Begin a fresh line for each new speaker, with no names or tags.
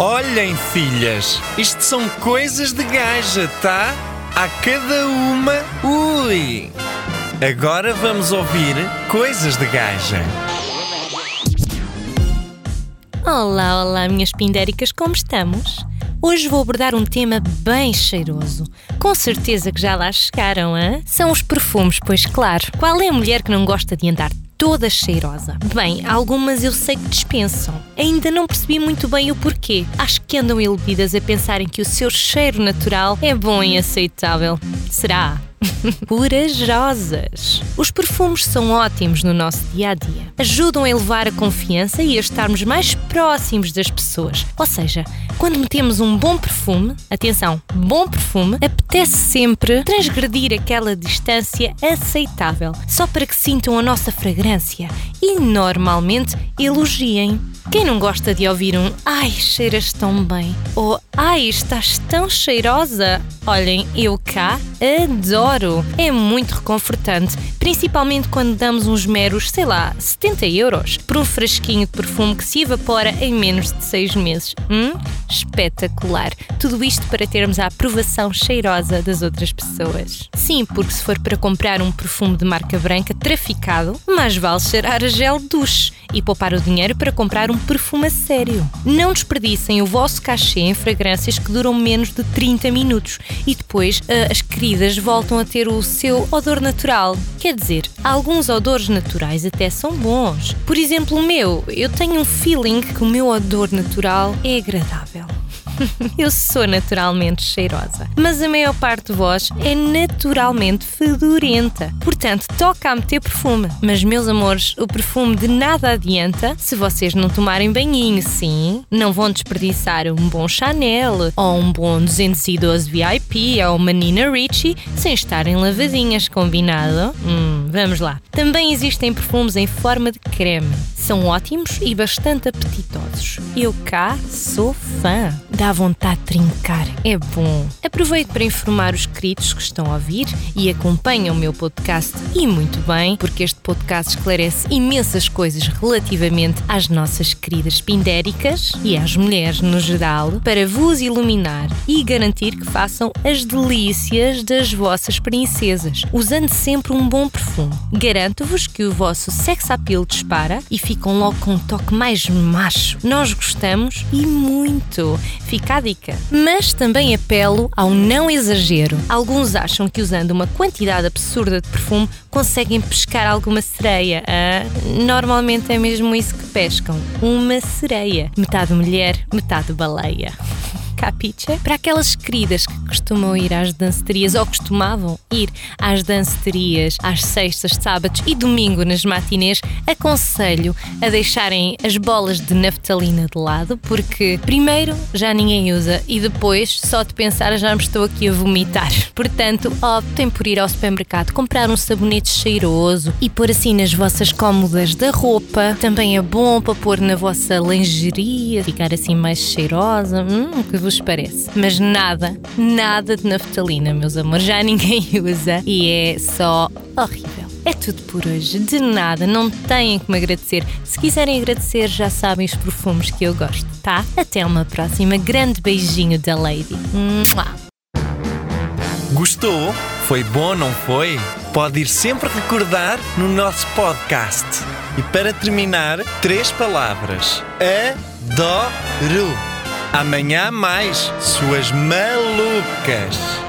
Olhem, filhas, isto são coisas de gaja, tá? A cada uma, ui! Agora vamos ouvir coisas de gaja.
Olá, olá, minhas pindéricas, como estamos? Hoje vou abordar um tema bem cheiroso. Com certeza que já lá chegaram, hein? São os perfumes, pois claro. Qual é a mulher que não gosta de andar toda cheirosa. Bem, algumas eu sei que dispensam. Ainda não percebi muito bem o porquê. Acho que andam iludidas a pensarem que o seu cheiro natural é bom e aceitável. Será? Corajosas. Os perfumes são ótimos no nosso dia a dia. Ajudam a elevar a confiança e a estarmos mais próximos das pessoas. Ou seja, quando metemos um bom perfume, atenção, bom perfume, apetece sempre transgredir aquela distância aceitável, só para que sintam a nossa fragrância e normalmente elogiem. Quem não gosta de ouvir um Ai, cheiras tão bem? Ou Ai, estás tão cheirosa? Olhem, eu cá adoro. É muito reconfortante, principalmente quando damos uns meros, sei lá, 70 euros por um frasquinho de perfume que se evapora em menos de 6 meses. Hum? Espetacular. Tudo isto para termos a aprovação cheirosa das outras pessoas. Sim, porque se for para comprar um perfume de marca branca traficado, mais vale cheirar a gel douche e poupar o dinheiro para comprar um perfume a sério. Não desperdicem o vosso cachê em que duram menos de 30 minutos e depois uh, as queridas voltam a ter o seu odor natural. Quer dizer, alguns odores naturais até são bons. Por exemplo, o meu, eu tenho um feeling que o meu odor natural é agradável. Eu sou naturalmente cheirosa, mas a maior parte de vós é naturalmente fedorenta. Portanto, toca a meter perfume. Mas, meus amores, o perfume de nada adianta se vocês não tomarem banhinho, sim. Não vão desperdiçar um bom Chanel ou um bom 212 VIP ou uma Nina Ricci sem estarem lavadinhas, combinado? Hum, vamos lá. Também existem perfumes em forma de creme. São ótimos e bastante apetitosos. Eu cá sou fã. Dá vontade de trincar. É bom. Aproveito para informar os queridos que estão a ouvir e acompanham o meu podcast e muito bem, porque este podcast esclarece imensas coisas relativamente às nossas queridas pindéricas e às mulheres no geral, para vos iluminar e garantir que façam as delícias das vossas princesas, usando sempre um bom perfume. Garanto-vos que o vosso sex appeal dispara e ficam logo com um toque mais macho. Nós gostamos e muito. Fica a dica. Mas também apelo ao não exagero. Alguns acham que usando uma quantidade absurda de perfume conseguem pescar alguma sereia. Ah, normalmente é mesmo isso que pescam: uma sereia. Metade mulher, metade baleia. Capiche? Para aquelas queridas que costumam ir às danceterias ou costumavam ir às danceterias às sextas, sábados e domingo nas matinês, aconselho a deixarem as bolas de naftalina de lado, porque primeiro já ninguém usa e depois, só de pensar, já me estou aqui a vomitar. Portanto, optem por ir ao supermercado, comprar um sabonete cheiroso e pôr assim nas vossas cômodas da roupa. Também é bom para pôr na vossa lingerie, ficar assim mais cheirosa. Hum, que vos parece. Mas nada, nada de naftalina, meus amores. Já ninguém usa e é só horrível. É tudo por hoje. De nada, não têm que me agradecer. Se quiserem agradecer, já sabem os perfumes que eu gosto, tá? Até uma próxima. Grande beijinho da Lady. Mua.
Gostou? Foi bom, não foi? Pode ir sempre recordar no nosso podcast. E para terminar, três palavras: adoro. Amanhã mais, suas malucas.